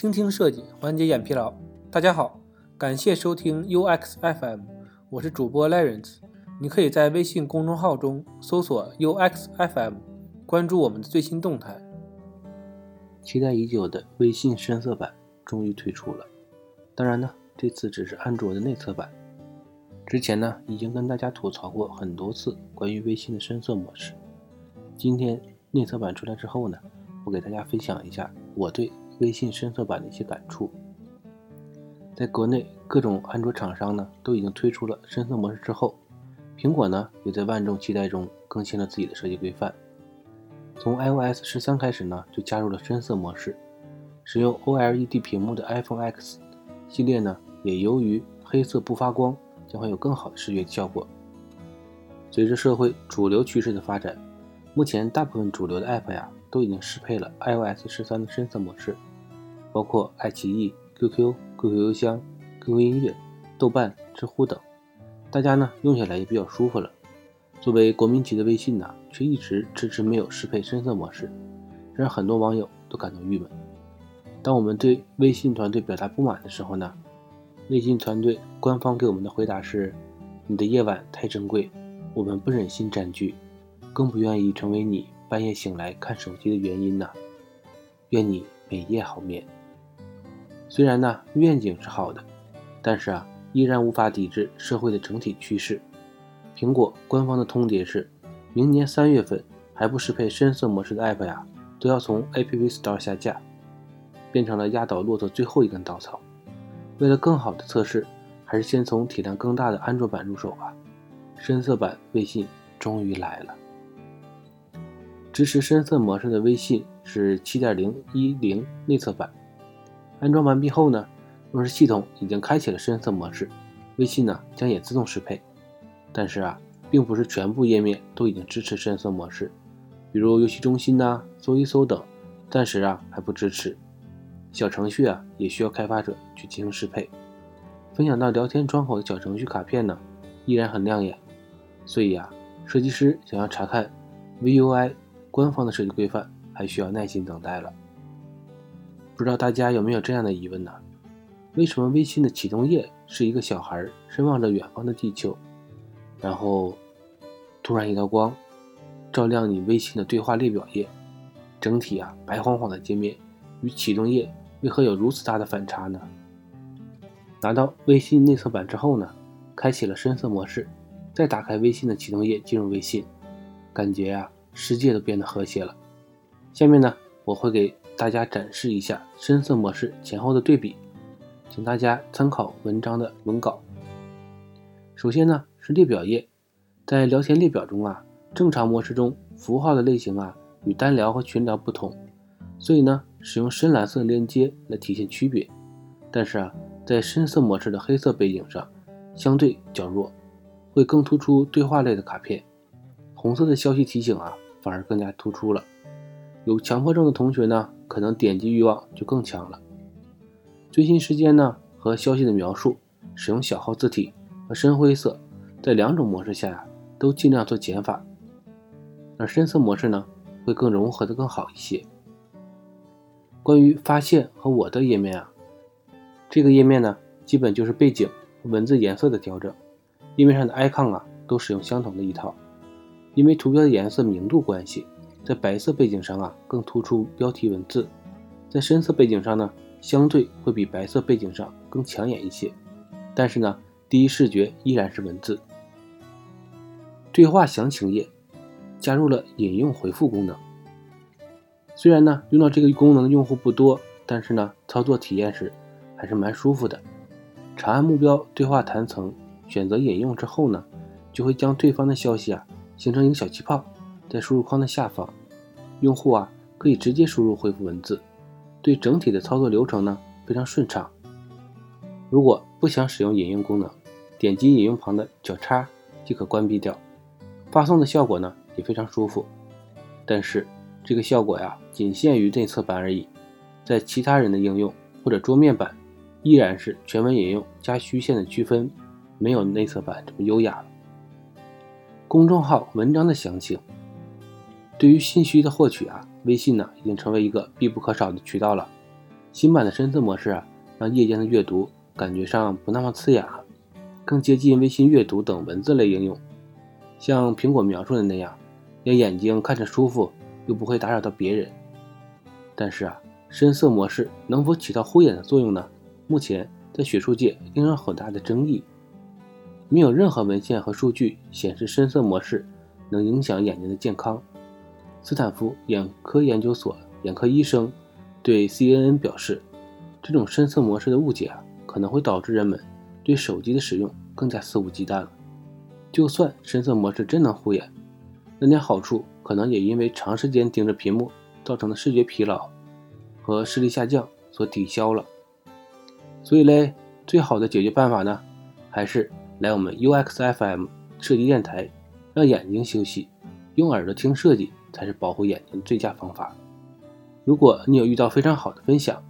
倾听设计，缓解眼疲劳。大家好，感谢收听 UX FM，我是主播 Lawrence。你可以在微信公众号中搜索 UX FM，关注我们的最新动态。期待已久的微信深色版终于推出了，当然呢，这次只是安卓的内测版。之前呢，已经跟大家吐槽过很多次关于微信的深色模式。今天内测版出来之后呢，我给大家分享一下我对微信深色版的一些感触。在国内各种安卓厂商呢都已经推出了深色模式之后，苹果呢也在万众期待中更新了自己的设计规范。从 iOS 十三开始呢，就加入了深色模式。使用 OLED 屏幕的 iPhone X 系列呢，也由于黑色不发光。将会有更好的视觉效果。随着社会主流趋势的发展，目前大部分主流的 App 呀都已经适配了 iOS 十三的深色模式，包括爱奇艺、QQ、QQ 邮箱、QQ 音乐、豆瓣、知乎等。大家呢用起来也比较舒服了。作为国民级的微信呢，却一直迟迟没有适配深色模式，让很多网友都感到郁闷。当我们对微信团队表达不满的时候呢？微信团队官方给我们的回答是：“你的夜晚太珍贵，我们不忍心占据，更不愿意成为你半夜醒来看手机的原因呢。愿你每夜好眠。”虽然呢愿景是好的，但是啊依然无法抵制社会的整体趋势。苹果官方的通牒是：明年三月份还不适配深色模式的 App 呀，都要从 App Store 下架，变成了压倒骆驼最后一根稻草。为了更好的测试，还是先从体量更大的安卓版入手吧。深色版微信终于来了。支持深色模式的微信是7.0.10内测版。安装完毕后呢，若是系统已经开启了深色模式，微信呢将也自动适配。但是啊，并不是全部页面都已经支持深色模式，比如游戏中心呐、搜一搜等，暂时啊还不支持。小程序啊，也需要开发者去进行适配。分享到聊天窗口的小程序卡片呢，依然很亮眼。所以啊，设计师想要查看 VUI 官方的设计规范，还需要耐心等待了。不知道大家有没有这样的疑问呢？为什么微信的启动页是一个小孩深望着远方的地球，然后突然一道光照亮你微信的对话列表页，整体啊白晃晃的界面与启动页？为何有如此大的反差呢？拿到微信内测版之后呢，开启了深色模式，再打开微信的启动页进入微信，感觉啊，世界都变得和谐了。下面呢，我会给大家展示一下深色模式前后的对比，请大家参考文章的文稿。首先呢是列表页，在聊天列表中啊，正常模式中符号的类型啊与单聊和群聊不同。所以呢，使用深蓝色链接来体现区别，但是啊，在深色模式的黑色背景上，相对较弱，会更突出对话类的卡片。红色的消息提醒啊，反而更加突出了。有强迫症的同学呢，可能点击欲望就更强了。最新时间呢和消息的描述，使用小号字体和深灰色，在两种模式下呀，都尽量做减法。而深色模式呢，会更融合的更好一些。关于发现和我的页面啊，这个页面呢，基本就是背景和文字颜色的调整，页面上的 icon 啊，都使用相同的一套。因为图标的颜色明度关系，在白色背景上啊，更突出标题文字；在深色背景上呢，相对会比白色背景上更抢眼一些。但是呢，第一视觉依然是文字。对话详情页加入了引用回复功能。虽然呢，用到这个功能的用户不多，但是呢，操作体验时还是蛮舒服的。长按目标对话弹层，选择引用之后呢，就会将对方的消息啊形成一个小气泡，在输入框的下方，用户啊可以直接输入恢复文字，对整体的操作流程呢非常顺畅。如果不想使用引用功能，点击引用旁的角叉即可关闭掉。发送的效果呢也非常舒服，但是。这个效果呀，仅限于内测版而已，在其他人的应用或者桌面版，依然是全文引用加虚线的区分，没有内测版这么优雅了。公众号文章的详情，对于信息的获取啊，微信呢已经成为一个必不可少的渠道了。新版的深色模式啊，让夜间的阅读感觉上不那么刺眼，更接近微信阅读等文字类应用。像苹果描述的那样，让眼睛看着舒服，又不会打扰到别人。但是啊，深色模式能否起到护眼的作用呢？目前在学术界仍有很大的争议。没有任何文献和数据显示深色模式能影响眼睛的健康。斯坦福眼科研究所眼科医生对 CNN 表示，这种深色模式的误解啊，可能会导致人们对手机的使用更加肆无忌惮了。就算深色模式真能护眼，那点好处可能也因为长时间盯着屏幕造成的视觉疲劳和视力下降所抵消了。所以嘞，最好的解决办法呢，还是。来我们 UXFM 设计电台，让眼睛休息，用耳朵听设计才是保护眼睛最佳方法。如果你有遇到非常好的分享，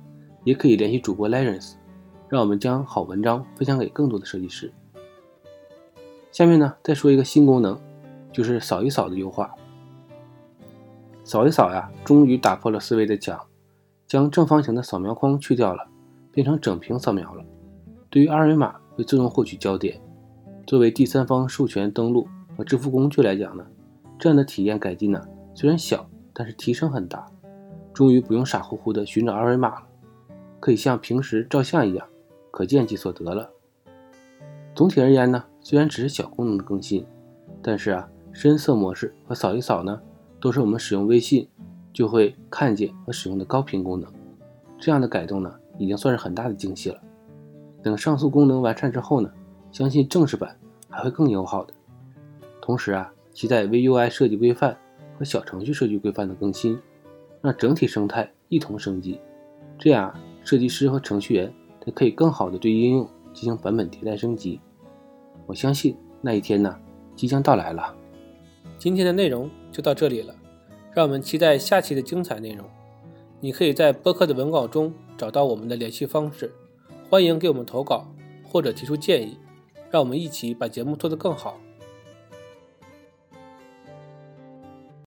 也可以联系主播 Lawrence，让我们将好文章分享给更多的设计师。下面呢，再说一个新功能，就是扫一扫的优化。扫一扫呀，终于打破了思维的墙，将正方形的扫描框去掉了，变成整屏扫描了。对于二维码会自动获取焦点。作为第三方授权登录和支付工具来讲呢，这样的体验改进呢虽然小，但是提升很大。终于不用傻乎乎的寻找二维码了，可以像平时照相一样，可见即所得了。总体而言呢，虽然只是小功能的更新，但是啊，深色模式和扫一扫呢，都是我们使用微信就会看见和使用的高频功能。这样的改动呢，已经算是很大的惊喜了。等上述功能完善之后呢，相信正式版。还会更友好的。同时啊，期待 VUI 设计规范和小程序设计规范的更新，让整体生态一同升级。这样，设计师和程序员才可以更好的对应用进行版本迭代升级。我相信那一天呢，即将到来了。今天的内容就到这里了，让我们期待下期的精彩内容。你可以在播客的文稿中找到我们的联系方式，欢迎给我们投稿或者提出建议。让我们一起把节目做得更好。